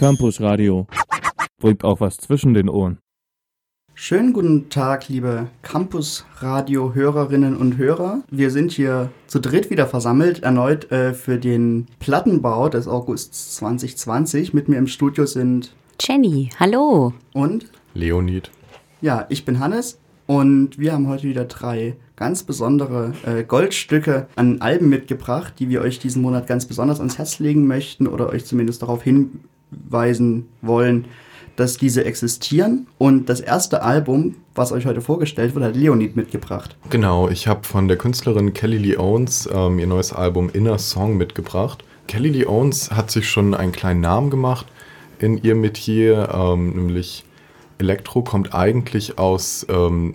Campus Radio. Bringt auch was zwischen den Ohren. Schönen guten Tag, liebe Campus-Radio-Hörerinnen und Hörer. Wir sind hier zu dritt wieder versammelt, erneut äh, für den Plattenbau des August 2020. Mit mir im Studio sind Jenny, hallo. Und Leonid. Ja, ich bin Hannes und wir haben heute wieder drei ganz besondere äh, Goldstücke an Alben mitgebracht, die wir euch diesen Monat ganz besonders ans Herz legen möchten oder euch zumindest darauf hinweisen wollen, dass diese existieren. Und das erste Album, was euch heute vorgestellt wird, hat Leonid mitgebracht. Genau, ich habe von der Künstlerin Kelly Lee Owens ähm, ihr neues Album Inner Song mitgebracht. Kelly Lee Owens hat sich schon einen kleinen Namen gemacht in ihrem Metier, ähm, nämlich Elektro kommt eigentlich aus ähm,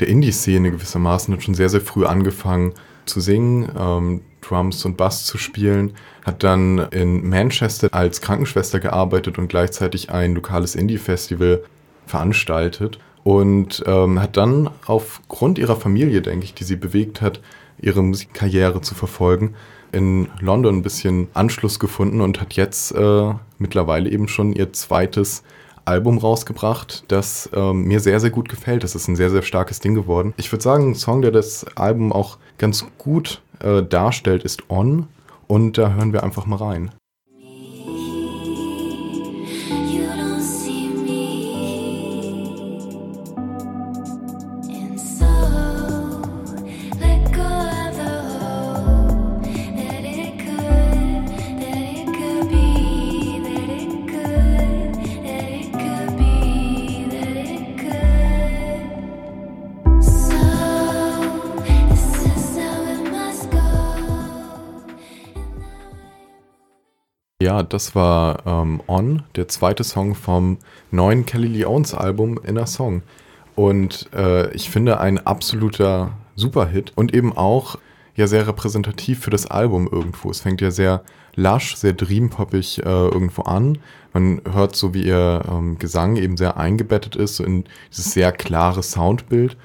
der Indie-Szene gewissermaßen, hat schon sehr, sehr früh angefangen zu singen, ähm, Drums und Bass zu spielen, hat dann in Manchester als Krankenschwester gearbeitet und gleichzeitig ein lokales Indie-Festival veranstaltet und ähm, hat dann aufgrund ihrer Familie, denke ich, die sie bewegt hat, ihre Musikkarriere zu verfolgen, in London ein bisschen Anschluss gefunden und hat jetzt äh, mittlerweile eben schon ihr zweites Album rausgebracht, das ähm, mir sehr, sehr gut gefällt. Das ist ein sehr, sehr starkes Ding geworden. Ich würde sagen, ein Song, der das Album auch ganz gut äh, darstellt, ist On. Und da hören wir einfach mal rein. Ja, das war ähm, On, der zweite Song vom neuen Kelly Lee Owens Album Inner Song. Und äh, ich finde ein absoluter Superhit und eben auch ja sehr repräsentativ für das Album irgendwo. Es fängt ja sehr lasch, sehr dreampoppig äh, irgendwo an. Man hört so, wie ihr ähm, Gesang eben sehr eingebettet ist so in dieses sehr klare Soundbild.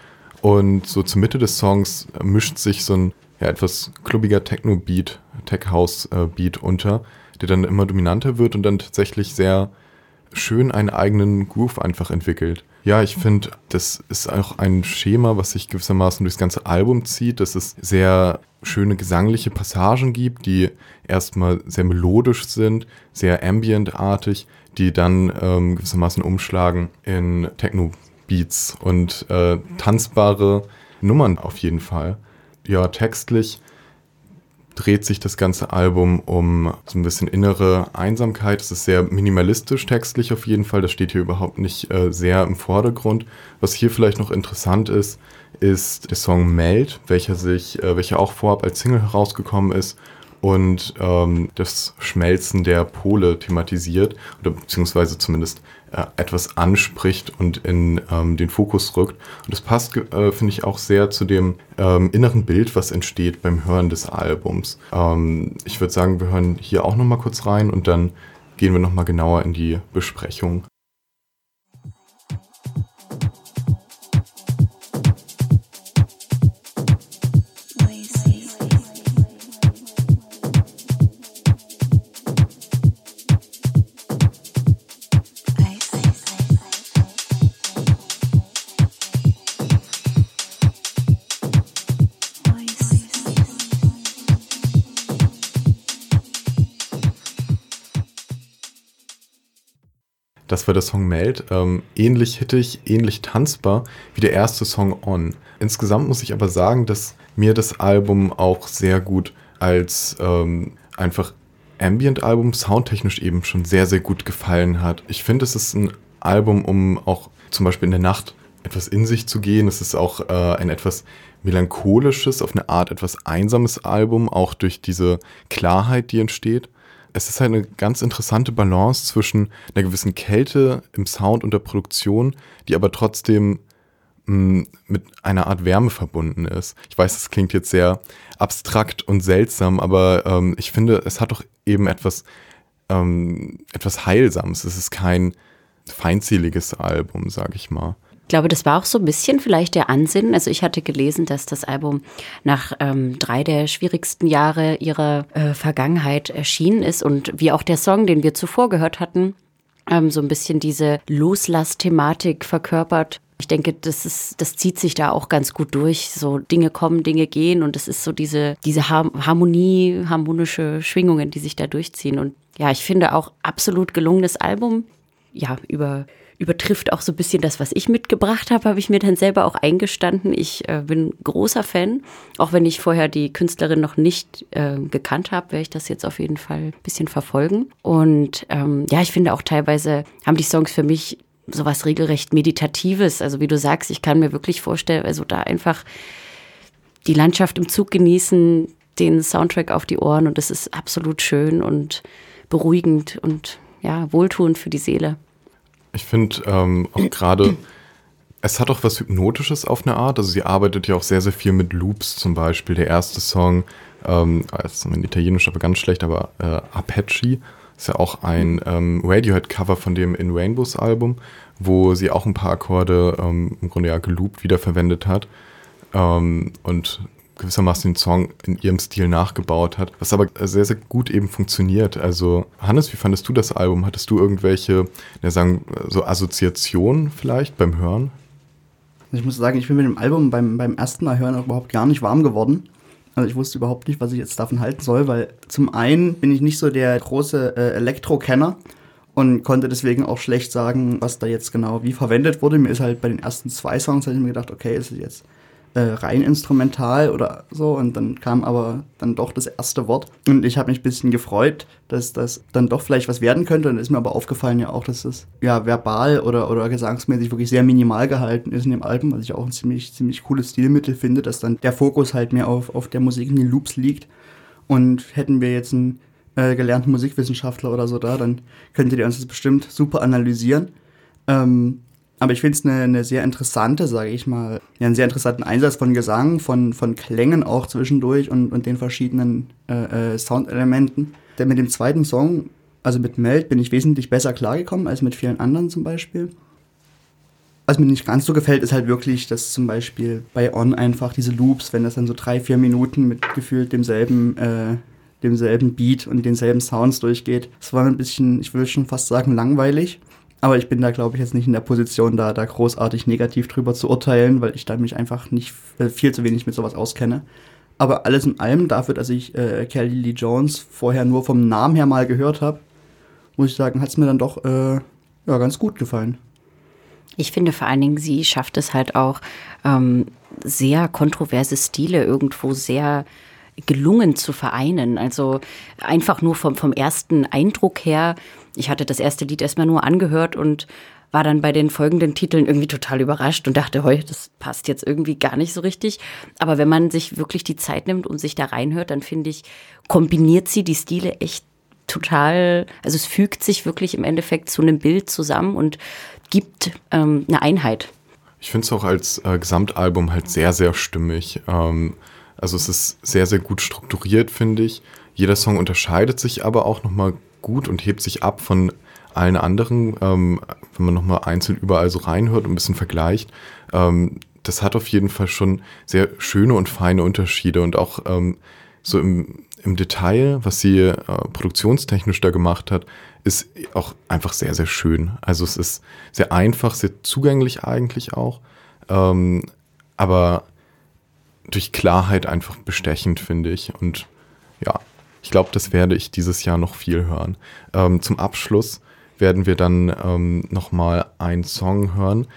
Und so zur Mitte des Songs mischt sich so ein ja, etwas klubbiger Techno-Beat, Tech-House-Beat unter der dann immer dominanter wird und dann tatsächlich sehr schön einen eigenen Groove einfach entwickelt. Ja, ich finde, das ist auch ein Schema, was sich gewissermaßen durchs ganze Album zieht, dass es sehr schöne gesangliche Passagen gibt, die erstmal sehr melodisch sind, sehr ambientartig, die dann ähm, gewissermaßen umschlagen in Techno-Beats und äh, tanzbare Nummern auf jeden Fall. Ja, textlich dreht sich das ganze Album um so ein bisschen innere Einsamkeit. Es ist sehr minimalistisch textlich auf jeden Fall. Das steht hier überhaupt nicht äh, sehr im Vordergrund. Was hier vielleicht noch interessant ist, ist der Song Meld, welcher sich, äh, welcher auch vorab als Single herausgekommen ist und ähm, das Schmelzen der Pole thematisiert oder beziehungsweise zumindest äh, etwas anspricht und in ähm, den Fokus rückt. Und das passt, äh, finde ich, auch sehr zu dem ähm, inneren Bild, was entsteht beim Hören des Albums. Ähm, ich würde sagen, wir hören hier auch nochmal kurz rein und dann gehen wir nochmal genauer in die Besprechung. Das war der Song Meld. Ähm, ähnlich hittig, ähnlich tanzbar wie der erste Song On. Insgesamt muss ich aber sagen, dass mir das Album auch sehr gut als ähm, einfach Ambient-Album soundtechnisch eben schon sehr, sehr gut gefallen hat. Ich finde, es ist ein Album, um auch zum Beispiel in der Nacht etwas in sich zu gehen. Es ist auch äh, ein etwas melancholisches, auf eine Art etwas einsames Album, auch durch diese Klarheit, die entsteht es ist halt eine ganz interessante Balance zwischen einer gewissen Kälte im Sound und der Produktion, die aber trotzdem mh, mm, mit einer Art Wärme verbunden ist. Ich weiß, das klingt jetzt sehr abstrakt und seltsam, aber ähm, ich finde, es hat doch eben etwas, ähm, etwas Heilsames. Es ist kein feindseliges Album, sag ich mal. Ich glaube, das war auch so ein bisschen vielleicht der Ansinnen. Also ich hatte gelesen, dass das Album nach ähm, drei der schwierigsten Jahre ihrer äh, Vergangenheit erschienen ist und wie auch der Song, den wir zuvor gehört hatten, ähm, so ein bisschen diese Loslass-Thematik verkörpert. Ich denke, das ist, das zieht sich da auch ganz gut durch. So Dinge kommen, Dinge gehen und es ist so diese, diese Harmonie, harmonische Schwingungen, die sich da durchziehen. Und ja, ich finde auch absolut gelungenes Album. Ja, über übertrifft auch so ein bisschen das, was ich mitgebracht habe, habe ich mir dann selber auch eingestanden. Ich äh, bin großer Fan, auch wenn ich vorher die Künstlerin noch nicht äh, gekannt habe, werde ich das jetzt auf jeden Fall ein bisschen verfolgen. Und ähm, ja, ich finde auch teilweise haben die Songs für mich sowas regelrecht Meditatives. Also wie du sagst, ich kann mir wirklich vorstellen, also da einfach die Landschaft im Zug genießen, den Soundtrack auf die Ohren und es ist absolut schön und beruhigend und ja, wohltuend für die Seele. Ich finde ähm, auch gerade, es hat auch was Hypnotisches auf eine Art. Also sie arbeitet ja auch sehr, sehr viel mit Loops zum Beispiel. Der erste Song, ähm, ist in Italienisch aber ganz schlecht, aber äh, Apache ist ja auch ein ähm, Radiohead-Cover von dem In Rainbows Album, wo sie auch ein paar Akkorde ähm, im Grunde ja geloopt wiederverwendet hat. Ähm, und gewissermaßen den Song in ihrem Stil nachgebaut hat, was aber sehr, sehr gut eben funktioniert. Also, Hannes, wie fandest du das Album? Hattest du irgendwelche, ja, sagen, so Assoziationen vielleicht beim Hören? Ich muss sagen, ich bin mit dem Album beim, beim ersten Mal hören auch überhaupt gar nicht warm geworden. Also ich wusste überhaupt nicht, was ich jetzt davon halten soll, weil zum einen bin ich nicht so der große äh, Elektro-Kenner und konnte deswegen auch schlecht sagen, was da jetzt genau wie verwendet wurde. Mir ist halt bei den ersten zwei Songs, habe ich mir gedacht, okay, ist es jetzt äh, rein instrumental oder so und dann kam aber dann doch das erste Wort. Und ich habe mich ein bisschen gefreut, dass das dann doch vielleicht was werden könnte. Und ist mir aber aufgefallen ja auch, dass das ja verbal oder, oder gesangsmäßig wirklich sehr minimal gehalten ist in dem Album, was ich auch ein ziemlich, ziemlich cooles Stilmittel finde, dass dann der Fokus halt mehr auf, auf der Musik in den Loops liegt. Und hätten wir jetzt einen äh, gelernten Musikwissenschaftler oder so da, dann könntet ihr uns das bestimmt super analysieren. Ähm, aber ich finde es eine, eine sehr interessante, sage ich mal, ja, einen sehr interessanten Einsatz von Gesang, von, von Klängen auch zwischendurch und, und den verschiedenen äh, äh, Soundelementen. Denn mit dem zweiten Song, also mit Meld, bin ich wesentlich besser klargekommen als mit vielen anderen zum Beispiel. Was mir nicht ganz so gefällt, ist halt wirklich, dass zum Beispiel bei On einfach diese Loops, wenn das dann so drei, vier Minuten mit gefühlt demselben, äh, demselben Beat und denselben Sounds durchgeht. Das war ein bisschen, ich würde schon fast sagen, langweilig. Aber ich bin da, glaube ich, jetzt nicht in der Position, da, da großartig negativ drüber zu urteilen, weil ich da mich einfach nicht äh, viel zu wenig mit sowas auskenne. Aber alles in allem, dafür, dass ich äh, Kelly Lee Jones vorher nur vom Namen her mal gehört habe, muss ich sagen, hat es mir dann doch äh, ja, ganz gut gefallen. Ich finde vor allen Dingen, sie schafft es halt auch, ähm, sehr kontroverse Stile irgendwo sehr gelungen zu vereinen. Also einfach nur vom, vom ersten Eindruck her. Ich hatte das erste Lied erstmal nur angehört und war dann bei den folgenden Titeln irgendwie total überrascht und dachte, heu, das passt jetzt irgendwie gar nicht so richtig. Aber wenn man sich wirklich die Zeit nimmt und sich da reinhört, dann finde ich, kombiniert sie die Stile echt total, also es fügt sich wirklich im Endeffekt zu einem Bild zusammen und gibt ähm, eine Einheit. Ich finde es auch als äh, Gesamtalbum halt sehr, sehr stimmig. Ähm, also es ist sehr, sehr gut strukturiert, finde ich. Jeder Song unterscheidet sich aber auch nochmal gut und hebt sich ab von allen anderen, ähm, wenn man nochmal einzeln überall so reinhört und ein bisschen vergleicht. Ähm, das hat auf jeden Fall schon sehr schöne und feine Unterschiede und auch ähm, so im, im Detail, was sie äh, produktionstechnisch da gemacht hat, ist auch einfach sehr, sehr schön. Also es ist sehr einfach, sehr zugänglich eigentlich auch. Ähm, aber durch Klarheit einfach bestechend, finde ich. Und ja, ich glaube, das werde ich dieses Jahr noch viel hören. Ähm, zum Abschluss werden wir dann ähm, nochmal einen Song hören.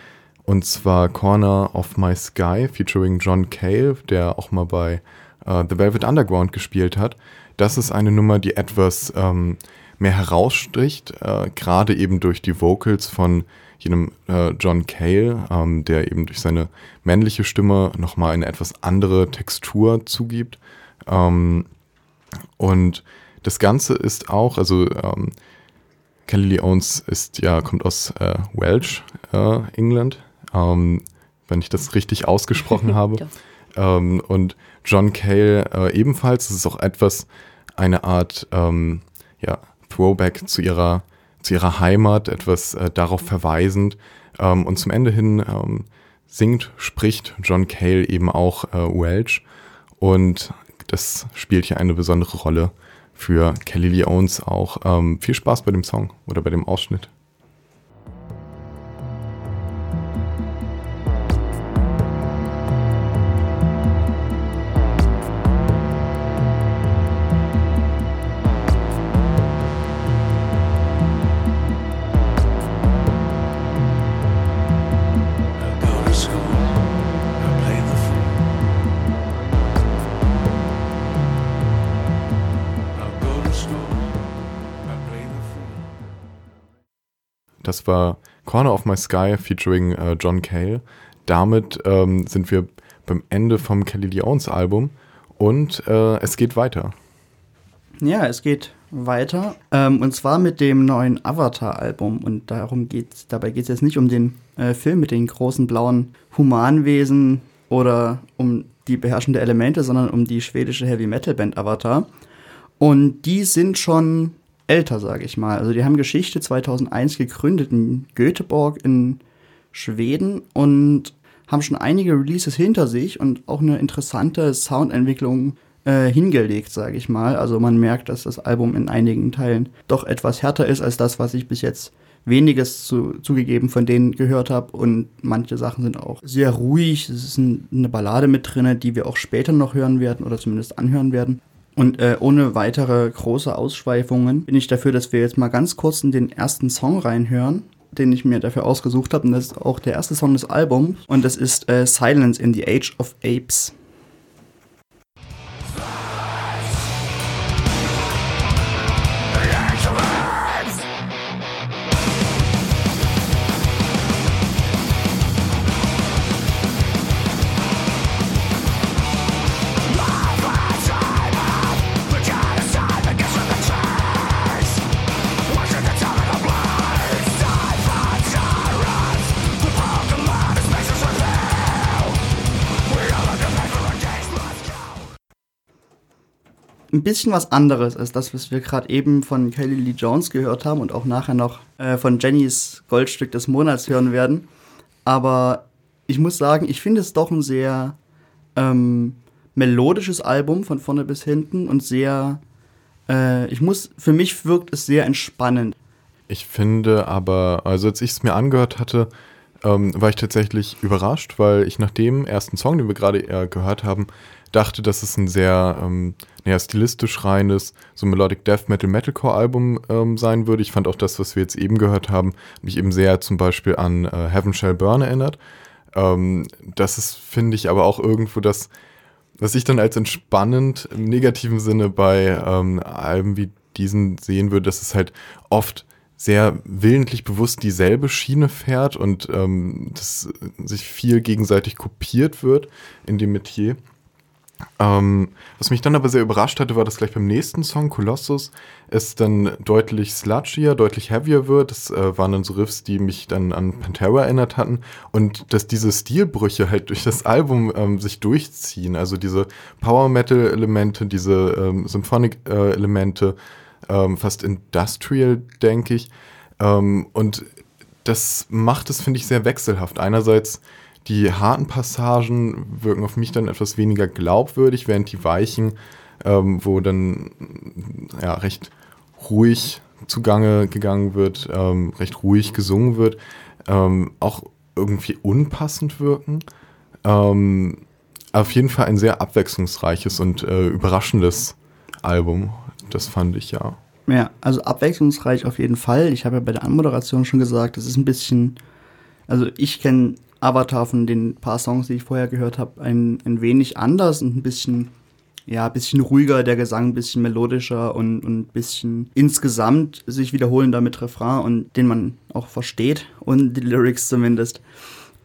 Und zwar Corner of My Sky featuring John Cale, der auch mal bei äh, The Velvet Underground gespielt hat. Das ist eine Nummer, die etwas ähm, mehr herausstricht, äh, gerade eben durch die Vocals von jenem äh, John Cale, ähm, der eben durch seine männliche Stimme nochmal eine etwas andere Textur zugibt. Ähm, und das Ganze ist auch, also ähm, Kelly Lee Owens ist ja, kommt aus äh, Welsh, äh, England, ähm, wenn ich das richtig ausgesprochen habe. Ähm, und John Cale äh, ebenfalls. Das ist auch etwas, eine Art ähm, ja, Throwback zu ihrer zu ihrer Heimat, etwas äh, darauf verweisend. Ähm, und zum Ende hin ähm, singt, spricht John Cale eben auch äh, Welsh. Und das spielt hier eine besondere Rolle für Kelly Lee Owens auch. Ähm, viel Spaß bei dem Song oder bei dem Ausschnitt. War Corner of My Sky featuring äh, John Cale. Damit ähm, sind wir beim Ende vom Kelly Jones Album und äh, es geht weiter. Ja, es geht weiter. Ähm, und zwar mit dem neuen Avatar-Album. Und darum geht's, dabei geht es jetzt nicht um den äh, Film mit den großen blauen Humanwesen oder um die beherrschende Elemente, sondern um die schwedische Heavy Metal Band Avatar. Und die sind schon älter, sage ich mal. Also die haben Geschichte 2001 gegründet in Göteborg in Schweden und haben schon einige Releases hinter sich und auch eine interessante Soundentwicklung äh, hingelegt, sage ich mal. Also man merkt, dass das Album in einigen Teilen doch etwas härter ist als das, was ich bis jetzt weniges zu, zugegeben von denen gehört habe und manche Sachen sind auch sehr ruhig. Es ist ein, eine Ballade mit drin, die wir auch später noch hören werden oder zumindest anhören werden. Und äh, ohne weitere große Ausschweifungen bin ich dafür, dass wir jetzt mal ganz kurz in den ersten Song reinhören, den ich mir dafür ausgesucht habe. Und das ist auch der erste Song des Albums. Und das ist äh, Silence in the Age of Apes. Ein bisschen was anderes als das, was wir gerade eben von Kelly Lee Jones gehört haben und auch nachher noch äh, von Jennys Goldstück des Monats hören werden. Aber ich muss sagen, ich finde es doch ein sehr ähm, melodisches Album von vorne bis hinten und sehr, äh, ich muss, für mich wirkt es sehr entspannend. Ich finde aber, also als ich es mir angehört hatte, ähm, war ich tatsächlich überrascht, weil ich nach dem ersten Song, den wir gerade gehört haben, dachte, dass es ein sehr ähm, naja, stilistisch reines, so Melodic Death Metal Metalcore Album ähm, sein würde. Ich fand auch das, was wir jetzt eben gehört haben, mich eben sehr zum Beispiel an äh, Heaven Shall Burn erinnert. Ähm, das ist, finde ich, aber auch irgendwo das, was ich dann als entspannend im negativen Sinne bei ähm, Alben wie diesen sehen würde, dass es halt oft sehr willentlich bewusst dieselbe Schiene fährt und ähm, dass sich viel gegenseitig kopiert wird in dem Metier. Ähm, was mich dann aber sehr überrascht hatte, war, dass gleich beim nächsten Song, Colossus, es dann deutlich sludgier, deutlich heavier wird. Das äh, waren dann so Riffs, die mich dann an Pantera erinnert hatten. Und dass diese Stilbrüche halt durch das Album ähm, sich durchziehen. Also diese Power-Metal-Elemente, diese ähm, Symphonic-Elemente, ähm, fast Industrial, denke ich. Ähm, und das macht es, finde ich, sehr wechselhaft. Einerseits die harten Passagen wirken auf mich dann etwas weniger glaubwürdig, während die weichen, ähm, wo dann ja, recht ruhig zugange gegangen wird, ähm, recht ruhig gesungen wird, ähm, auch irgendwie unpassend wirken. Ähm, auf jeden Fall ein sehr abwechslungsreiches und äh, überraschendes Album. Das fand ich ja. Ja, also abwechslungsreich auf jeden Fall. Ich habe ja bei der Anmoderation schon gesagt, das ist ein bisschen, also ich kenne Avatar von den paar Songs, die ich vorher gehört habe, ein, ein wenig anders und ein bisschen, ja, ein bisschen ruhiger, der Gesang ein bisschen melodischer und, und ein bisschen insgesamt sich wiederholender mit Refrain und den man auch versteht und die Lyrics zumindest.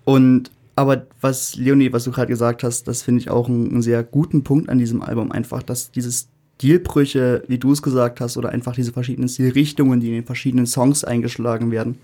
Und aber was Leonie, was du gerade gesagt hast, das finde ich auch einen, sehr guten Punkt an diesem Album, einfach, dass dieses Stilbrüche, wie du es gesagt hast, oder einfach diese verschiedenen Stilrichtungen, die in den verschiedenen Songs eingeschlagen werden,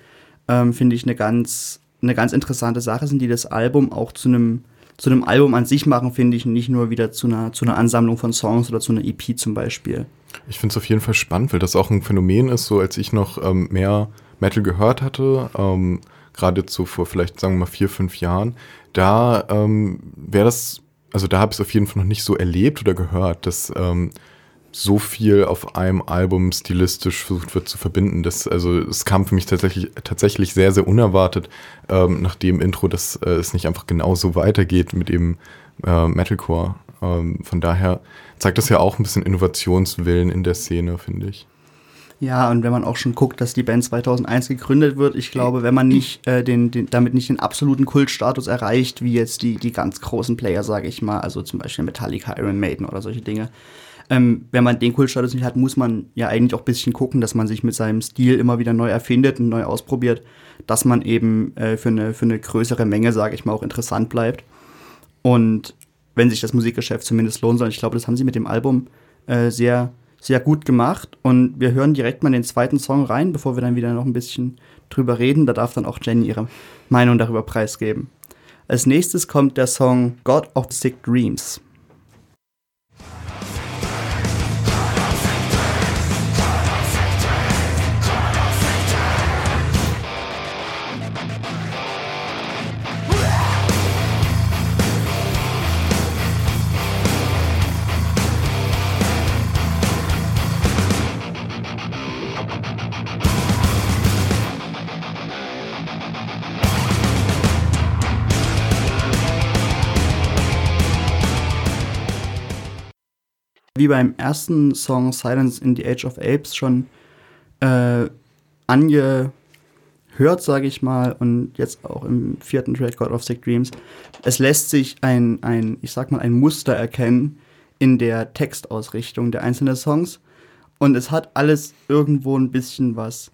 ähm, finde ich eine ganz eine ganz interessante Sache sind, die das Album auch zu einem zu einem Album an sich machen, finde ich, nicht nur wieder zu einer, zu einer Ansammlung von Songs oder zu einer EP zum Beispiel. Ich finde es auf jeden Fall spannend, weil das auch ein Phänomen ist, so als ich noch ähm, mehr Metal gehört hatte, ähm, gerade vor vielleicht, sagen wir mal, vier, fünf Jahren, da ähm, wäre das, also da habe ich es auf jeden Fall noch nicht so erlebt oder gehört, dass ähm, so viel auf einem Album stilistisch versucht wird zu verbinden. Das, also es kam für mich tatsächlich, tatsächlich sehr, sehr unerwartet ähm, nach dem Intro, dass äh, es nicht einfach genauso weitergeht mit dem äh, Metalcore. Ähm, von daher zeigt das ja auch ein bisschen Innovationswillen in der Szene, finde ich. Ja, und wenn man auch schon guckt, dass die Band 2001 gegründet wird, ich glaube, wenn man nicht äh, den, den, damit nicht den absoluten Kultstatus erreicht, wie jetzt die, die ganz großen Player, sage ich mal, also zum Beispiel Metallica, Iron Maiden oder solche Dinge, ähm, wenn man den Kultstatus nicht hat, muss man ja eigentlich auch ein bisschen gucken, dass man sich mit seinem Stil immer wieder neu erfindet und neu ausprobiert, dass man eben äh, für, eine, für eine größere Menge, sage ich mal, auch interessant bleibt. Und wenn sich das Musikgeschäft zumindest lohnen soll, ich glaube, das haben sie mit dem Album äh, sehr, sehr gut gemacht. Und wir hören direkt mal den zweiten Song rein, bevor wir dann wieder noch ein bisschen drüber reden. Da darf dann auch Jenny ihre Meinung darüber preisgeben. Als nächstes kommt der Song God of Sick Dreams. Wie beim ersten Song Silence in the Age of Apes schon äh, angehört, sage ich mal, und jetzt auch im vierten Track God of Sick Dreams. Es lässt sich ein, ein, ich sag mal, ein Muster erkennen in der Textausrichtung der einzelnen Songs. Und es hat alles irgendwo ein bisschen was,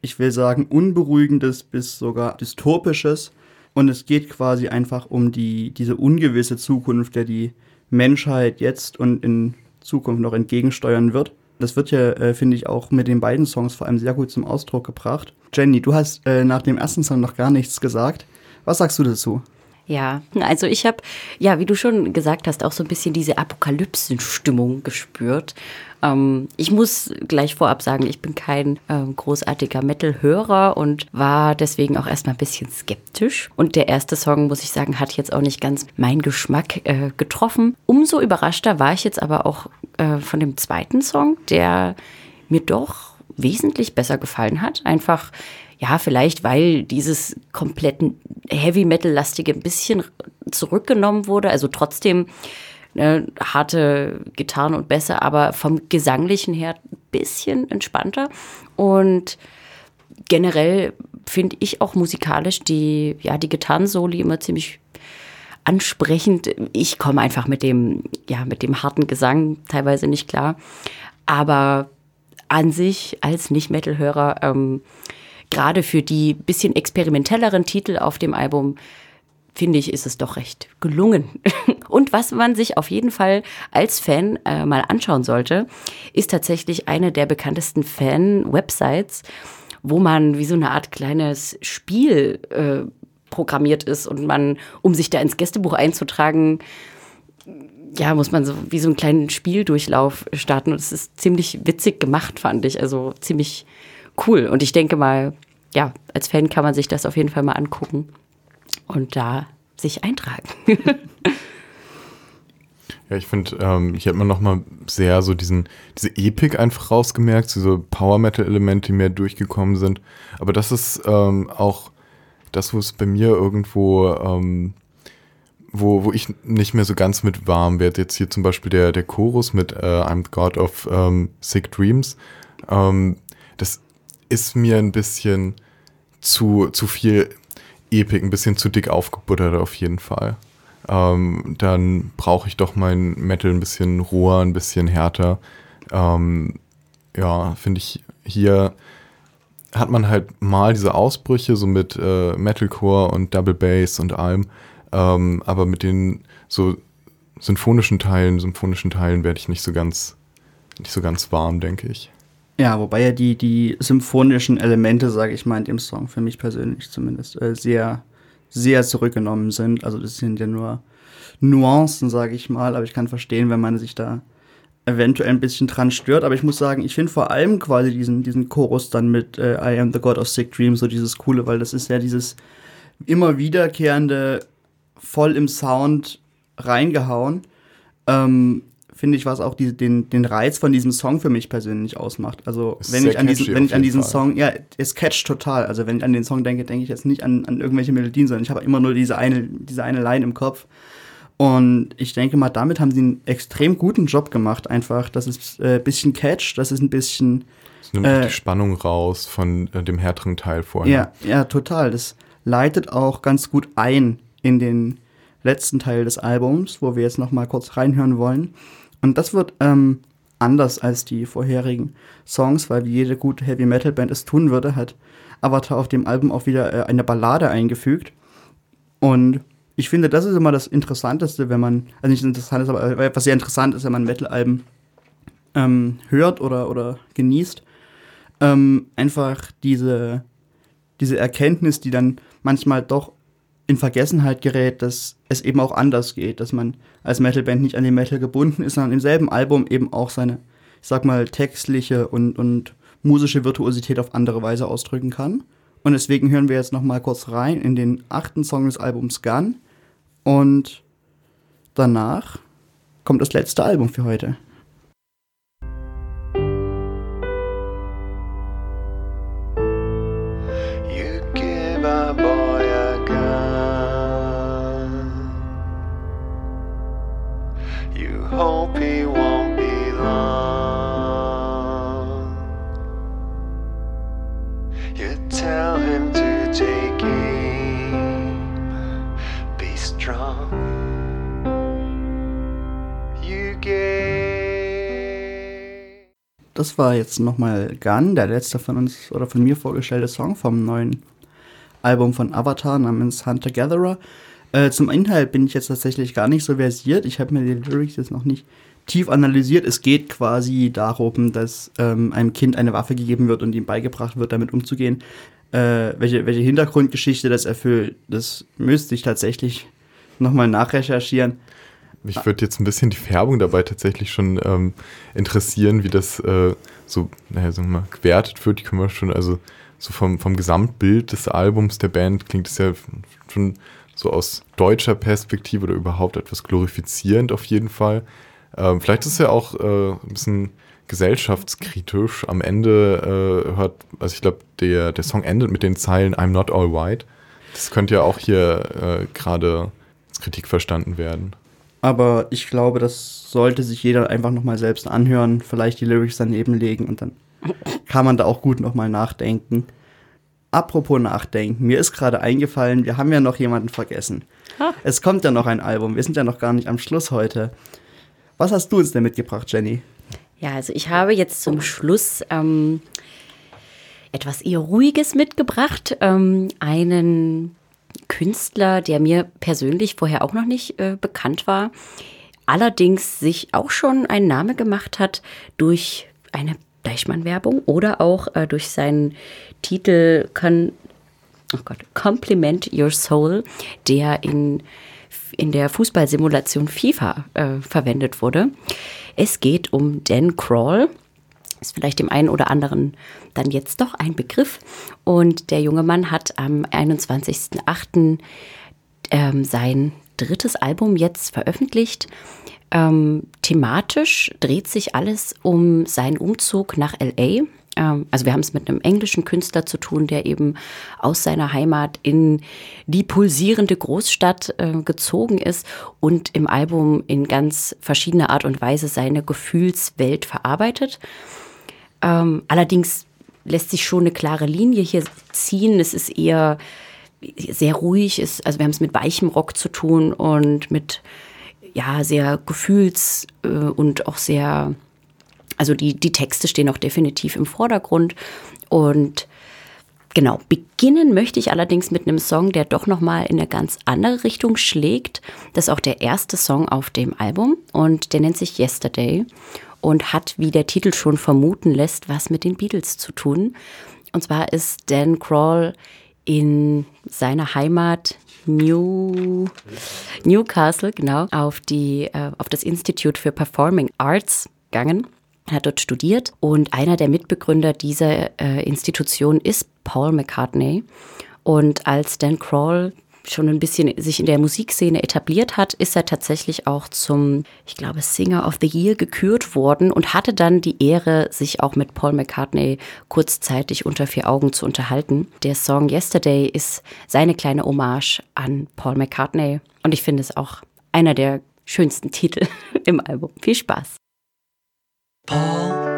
ich will sagen, unberuhigendes bis sogar dystopisches. Und es geht quasi einfach um die, diese ungewisse Zukunft, der die Menschheit jetzt und in Zukunft noch entgegensteuern wird. Das wird ja, äh, finde ich, auch mit den beiden Songs vor allem sehr gut zum Ausdruck gebracht. Jenny, du hast äh, nach dem ersten Song noch gar nichts gesagt. Was sagst du dazu? Ja, also ich habe, ja, wie du schon gesagt hast, auch so ein bisschen diese Apokalypsenstimmung gespürt. Ähm, ich muss gleich vorab sagen, ich bin kein ähm, großartiger Metal-Hörer und war deswegen auch erstmal ein bisschen skeptisch. Und der erste Song, muss ich sagen, hat jetzt auch nicht ganz meinen Geschmack äh, getroffen. Umso überraschter war ich jetzt aber auch äh, von dem zweiten Song, der mir doch wesentlich besser gefallen hat. Einfach ja, vielleicht weil dieses kompletten Heavy Metal-lastige ein bisschen zurückgenommen wurde. Also trotzdem ne, harte Gitarren und Bässe, aber vom Gesanglichen her ein bisschen entspannter. Und generell finde ich auch musikalisch die, ja, die Gitarrensoli immer ziemlich ansprechend. Ich komme einfach mit dem, ja, mit dem harten Gesang teilweise nicht klar. Aber an sich als Nicht-Metal-Hörer ähm, gerade für die bisschen experimentelleren Titel auf dem Album finde ich, ist es doch recht gelungen. Und was man sich auf jeden Fall als Fan äh, mal anschauen sollte, ist tatsächlich eine der bekanntesten Fan-Websites, wo man wie so eine Art kleines Spiel äh, programmiert ist und man, um sich da ins Gästebuch einzutragen, ja, muss man so wie so einen kleinen Spieldurchlauf starten. Und es ist ziemlich witzig gemacht, fand ich. Also ziemlich cool. Und ich denke mal, ja, als Fan kann man sich das auf jeden Fall mal angucken und da sich eintragen. ja, ich finde, ähm, hier hat man nochmal sehr so diesen, diese Epik einfach rausgemerkt, so Power-Metal-Elemente, die mehr durchgekommen sind. Aber das ist ähm, auch das, wo es bei mir irgendwo, ähm, wo, wo ich nicht mehr so ganz mit warm werde. Jetzt hier zum Beispiel der, der Chorus mit äh, I'm God of ähm, Sick Dreams. Ähm, das ist mir ein bisschen zu, zu viel Epik, ein bisschen zu dick aufgebuttert auf jeden Fall. Ähm, dann brauche ich doch mein Metal ein bisschen roher, ein bisschen härter. Ähm, ja, finde ich, hier hat man halt mal diese Ausbrüche, so mit äh, Metalcore und Double Bass und allem. Ähm, aber mit den so symphonischen Teilen, symphonischen Teilen werde ich nicht so ganz, nicht so ganz warm, denke ich. Ja, wobei ja die, die symphonischen Elemente, sage ich mal, in dem Song, für mich persönlich zumindest, äh, sehr, sehr zurückgenommen sind. Also das sind ja nur Nuancen, sage ich mal, aber ich kann verstehen, wenn man sich da eventuell ein bisschen dran stört. Aber ich muss sagen, ich finde vor allem quasi diesen, diesen Chorus dann mit äh, I am the God of Sick Dreams so dieses Coole, weil das ist ja dieses immer wiederkehrende, voll im Sound reingehauen. Ähm, finde ich, was auch die, den, den Reiz von diesem Song für mich persönlich ausmacht. Also wenn ich, an diesen, wenn ich an diesen Song, ja, es catcht total. Also wenn ich an den Song denke, denke ich jetzt nicht an, an irgendwelche Melodien, sondern ich habe immer nur diese eine, diese eine Line im Kopf. Und ich denke mal, damit haben sie einen extrem guten Job gemacht. Einfach, das ist ein äh, bisschen Catch, das ist ein bisschen. Es nimmt äh, die Spannung raus von äh, dem härteren Teil vorher. Ja, ja, total. Das leitet auch ganz gut ein in den letzten Teil des Albums, wo wir jetzt noch mal kurz reinhören wollen. Und das wird ähm, anders als die vorherigen Songs, weil wie jede gute Heavy Metal Band es tun würde, hat Avatar auf dem Album auch wieder äh, eine Ballade eingefügt. Und ich finde, das ist immer das Interessanteste, wenn man, also nicht interessant ist, aber äh, was sehr interessant ist, wenn man Metal-Alben ähm, hört oder, oder genießt. Ähm, einfach diese, diese Erkenntnis, die dann manchmal doch in Vergessenheit gerät, dass es eben auch anders geht, dass man als Metalband nicht an den Metal gebunden ist, sondern im selben Album eben auch seine, ich sag mal, textliche und, und musische Virtuosität auf andere Weise ausdrücken kann. Und deswegen hören wir jetzt noch mal kurz rein in den achten Song des Albums Gun. Und danach kommt das letzte Album für heute. Das war jetzt nochmal Gun, der letzte von uns oder von mir vorgestellte Song vom neuen Album von Avatar namens Hunter Gatherer. Äh, zum Inhalt bin ich jetzt tatsächlich gar nicht so versiert. Ich habe mir die Lyrics jetzt noch nicht tief analysiert. Es geht quasi darum, dass ähm, einem Kind eine Waffe gegeben wird und ihm beigebracht wird, damit umzugehen. Äh, welche, welche Hintergrundgeschichte das erfüllt, das müsste ich tatsächlich nochmal nachrecherchieren. Mich würde jetzt ein bisschen die Färbung dabei tatsächlich schon ähm, interessieren, wie das äh, so, naja, sagen wir mal, gewertet wird. Die können wir schon, also so vom, vom Gesamtbild des Albums der Band klingt es ja schon so aus deutscher Perspektive oder überhaupt etwas glorifizierend auf jeden Fall. Ähm, vielleicht ist es ja auch äh, ein bisschen gesellschaftskritisch. Am Ende äh, hört, also ich glaube, der, der Song endet mit den Zeilen I'm not all white. Das könnte ja auch hier äh, gerade als Kritik verstanden werden. Aber ich glaube, das sollte sich jeder einfach nochmal selbst anhören, vielleicht die Lyrics daneben legen und dann kann man da auch gut nochmal nachdenken. Apropos nachdenken, mir ist gerade eingefallen, wir haben ja noch jemanden vergessen. Es kommt ja noch ein Album, wir sind ja noch gar nicht am Schluss heute. Was hast du uns denn mitgebracht, Jenny? Ja, also ich habe jetzt zum Schluss ähm, etwas eher Ruhiges mitgebracht. Ähm, einen Künstler, der mir persönlich vorher auch noch nicht äh, bekannt war, allerdings sich auch schon einen Name gemacht hat durch eine Deichmann-Werbung oder auch äh, durch seinen Titel Con oh Gott, Compliment Your Soul, der in, in der Fußballsimulation FIFA äh, verwendet wurde. Es geht um Dan Crawl. Ist vielleicht dem einen oder anderen dann jetzt doch ein Begriff. Und der junge Mann hat am 21.08. Ähm, sein drittes Album jetzt veröffentlicht. Ähm, thematisch dreht sich alles um seinen Umzug nach LA. Ähm, also wir haben es mit einem englischen Künstler zu tun, der eben aus seiner Heimat in die pulsierende Großstadt äh, gezogen ist und im Album in ganz verschiedener Art und Weise seine Gefühlswelt verarbeitet. Ähm, allerdings lässt sich schon eine klare Linie hier ziehen. Es ist eher sehr ruhig, ist, also wir haben es mit weichem Rock zu tun und mit ja sehr gefühls- äh, und auch sehr, also die, die Texte stehen auch definitiv im Vordergrund und Genau, beginnen möchte ich allerdings mit einem Song, der doch nochmal in eine ganz andere Richtung schlägt. Das ist auch der erste Song auf dem Album und der nennt sich Yesterday und hat, wie der Titel schon vermuten lässt, was mit den Beatles zu tun. Und zwar ist Dan Crawl in seiner Heimat New, Newcastle, genau, auf, die, äh, auf das Institute for Performing Arts gegangen hat dort studiert und einer der Mitbegründer dieser äh, Institution ist Paul McCartney. Und als Dan Crawl schon ein bisschen sich in der Musikszene etabliert hat, ist er tatsächlich auch zum, ich glaube, Singer of the Year gekürt worden und hatte dann die Ehre, sich auch mit Paul McCartney kurzzeitig unter vier Augen zu unterhalten. Der Song Yesterday ist seine kleine Hommage an Paul McCartney und ich finde es auch einer der schönsten Titel im Album. Viel Spaß. Paul,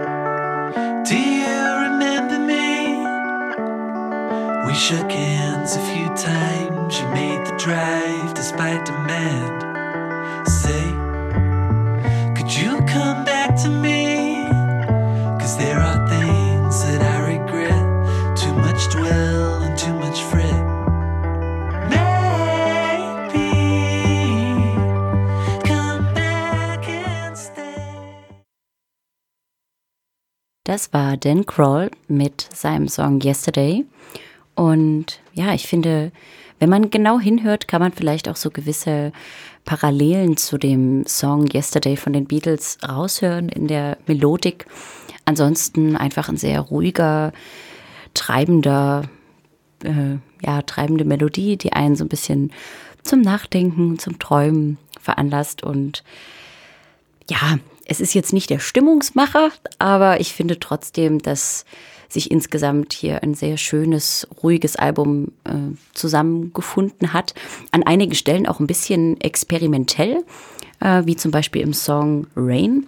We shook hands a few times. You made the drive despite demand. Say, could you come back to me? Cause there are things that I regret. Too much dwell and too much fret. Das war Dan Crawl mit seinem Song Yesterday. Und ja, ich finde, wenn man genau hinhört, kann man vielleicht auch so gewisse Parallelen zu dem Song Yesterday von den Beatles raushören in der Melodik. Ansonsten einfach ein sehr ruhiger, treibender, äh, ja, treibende Melodie, die einen so ein bisschen zum Nachdenken, zum Träumen veranlasst. Und ja, es ist jetzt nicht der Stimmungsmacher, aber ich finde trotzdem, dass sich insgesamt hier ein sehr schönes, ruhiges Album äh, zusammengefunden hat. An einigen Stellen auch ein bisschen experimentell, äh, wie zum Beispiel im Song Rain,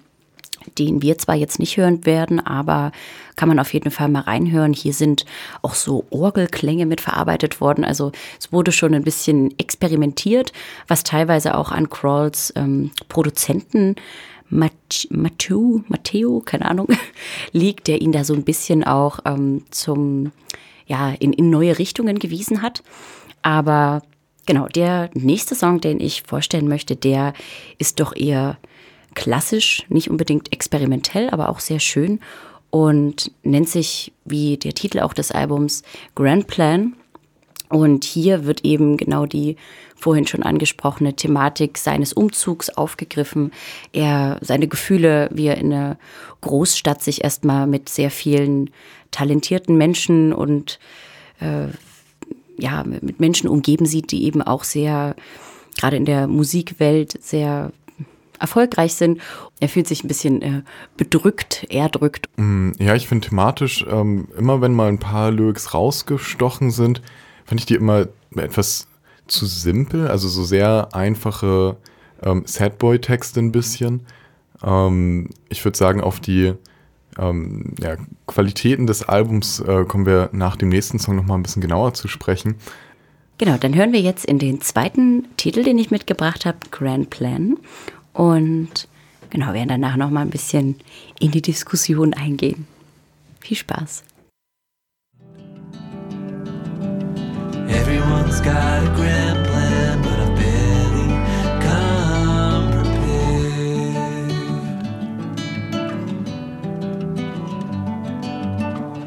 den wir zwar jetzt nicht hören werden, aber kann man auf jeden Fall mal reinhören. Hier sind auch so Orgelklänge mit verarbeitet worden. Also es wurde schon ein bisschen experimentiert, was teilweise auch an Crawls ähm, Produzenten Matteo, Matteo, keine Ahnung, liegt, der ihn da so ein bisschen auch ähm, zum, ja, in, in neue Richtungen gewiesen hat. Aber genau, der nächste Song, den ich vorstellen möchte, der ist doch eher klassisch, nicht unbedingt experimentell, aber auch sehr schön und nennt sich, wie der Titel auch des Albums, Grand Plan. Und hier wird eben genau die vorhin schon angesprochene Thematik seines Umzugs aufgegriffen. Er, seine Gefühle, wie er in einer Großstadt sich erstmal mit sehr vielen talentierten Menschen und äh, ja, mit Menschen umgeben sieht, die eben auch sehr, gerade in der Musikwelt, sehr erfolgreich sind. Er fühlt sich ein bisschen äh, bedrückt, erdrückt. Mm, Ja, ich finde thematisch, ähm, immer wenn mal ein paar Lyrics rausgestochen sind, fand ich die immer etwas zu simpel, also so sehr einfache ähm, Sadboy-Texte ein bisschen. Ähm, ich würde sagen, auf die ähm, ja, Qualitäten des Albums äh, kommen wir nach dem nächsten Song nochmal ein bisschen genauer zu sprechen. Genau, dann hören wir jetzt in den zweiten Titel, den ich mitgebracht habe, Grand Plan. Und genau, werden danach nochmal ein bisschen in die Diskussion eingehen. Viel Spaß. Everyone's got a grand plan, but I've barely come prepared.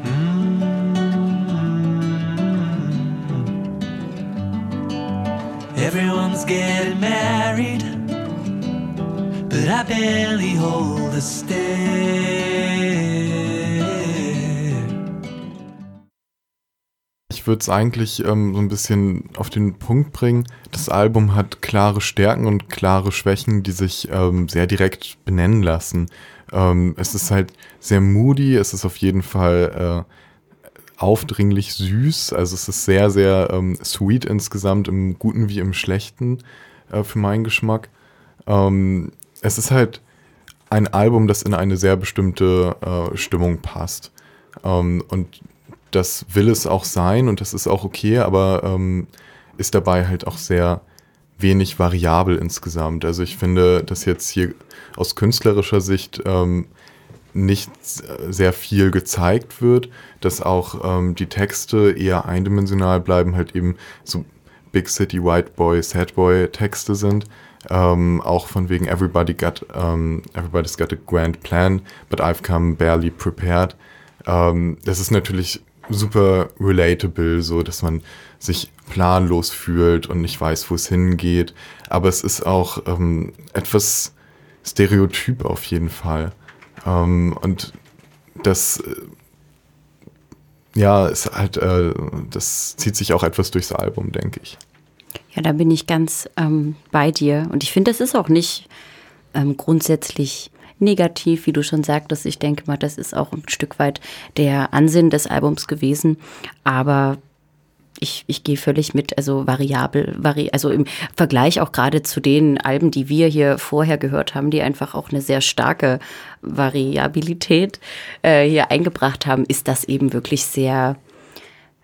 Mm. Everyone's getting married, but I barely hold a stare. Würde es eigentlich ähm, so ein bisschen auf den Punkt bringen. Das Album hat klare Stärken und klare Schwächen, die sich ähm, sehr direkt benennen lassen. Ähm, es ist halt sehr moody, es ist auf jeden Fall äh, aufdringlich süß, also es ist sehr, sehr ähm, sweet insgesamt, im Guten wie im Schlechten äh, für meinen Geschmack. Ähm, es ist halt ein Album, das in eine sehr bestimmte äh, Stimmung passt. Ähm, und das will es auch sein und das ist auch okay, aber ähm, ist dabei halt auch sehr wenig variabel insgesamt. Also ich finde, dass jetzt hier aus künstlerischer Sicht ähm, nicht sehr viel gezeigt wird, dass auch ähm, die Texte eher eindimensional bleiben, halt eben so Big City White Boy, Sad Boy Texte sind. Ähm, auch von wegen Everybody got, ähm, Everybody's got a grand plan, but I've come barely prepared. Ähm, das ist natürlich super relatable, so dass man sich planlos fühlt und nicht weiß, wo es hingeht. Aber es ist auch ähm, etwas Stereotyp auf jeden Fall. Ähm, und das, äh, ja, ist halt, äh, das zieht sich auch etwas durchs Album, denke ich. Ja, da bin ich ganz ähm, bei dir. Und ich finde, das ist auch nicht ähm, grundsätzlich negativ, wie du schon sagtest. Ich denke mal, das ist auch ein Stück weit der Ansinn des Albums gewesen. Aber ich, ich gehe völlig mit, also variabel, vari, also im Vergleich auch gerade zu den Alben, die wir hier vorher gehört haben, die einfach auch eine sehr starke Variabilität äh, hier eingebracht haben, ist das eben wirklich sehr,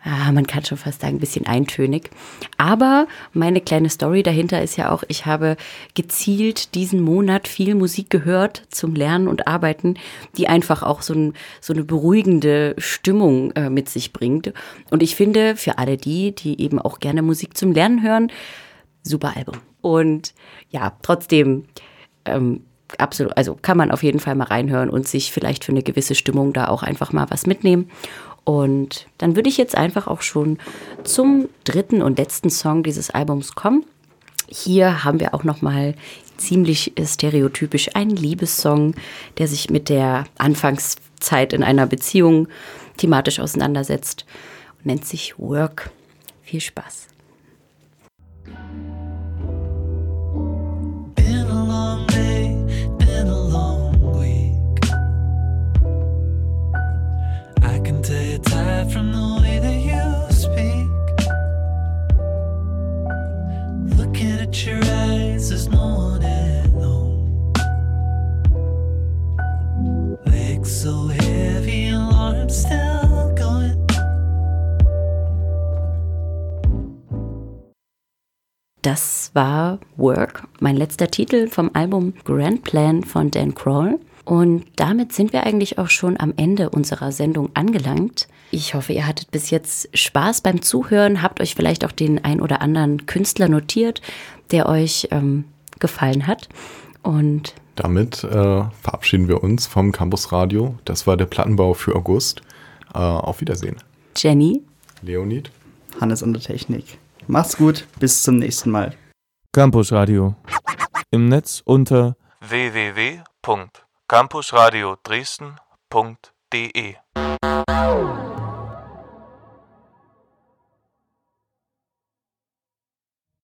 ah, man kann schon fast sagen, ein bisschen eintönig. Aber meine kleine Story dahinter ist ja auch, ich habe gezielt diesen Monat viel Musik gehört zum Lernen und Arbeiten, die einfach auch so, ein, so eine beruhigende Stimmung äh, mit sich bringt. Und ich finde, für alle die, die eben auch gerne Musik zum Lernen hören, super Album. Und ja, trotzdem, ähm, absolut, also kann man auf jeden Fall mal reinhören und sich vielleicht für eine gewisse Stimmung da auch einfach mal was mitnehmen. Und dann würde ich jetzt einfach auch schon zum dritten und letzten Song dieses Albums kommen. Hier haben wir auch noch mal ziemlich stereotypisch einen Liebessong, der sich mit der Anfangszeit in einer Beziehung thematisch auseinandersetzt und nennt sich Work. Viel Spaß. At your eyes, there's no one at home. Legs so heavy, alarm still going. Das war Work, mein letzter Titel vom Album Grand Plan von Dan Kroll. Und damit sind wir eigentlich auch schon am Ende unserer Sendung angelangt. Ich hoffe, ihr hattet bis jetzt Spaß beim Zuhören, habt euch vielleicht auch den ein oder anderen Künstler notiert, der euch ähm, gefallen hat. Und Damit äh, verabschieden wir uns vom Campus Radio. Das war der Plattenbau für August. Äh, auf Wiedersehen. Jenny, Leonid. Hannes an der Technik. Macht's gut, bis zum nächsten Mal. Campus Radio. Im Netz unter www.campusradio Dresden.de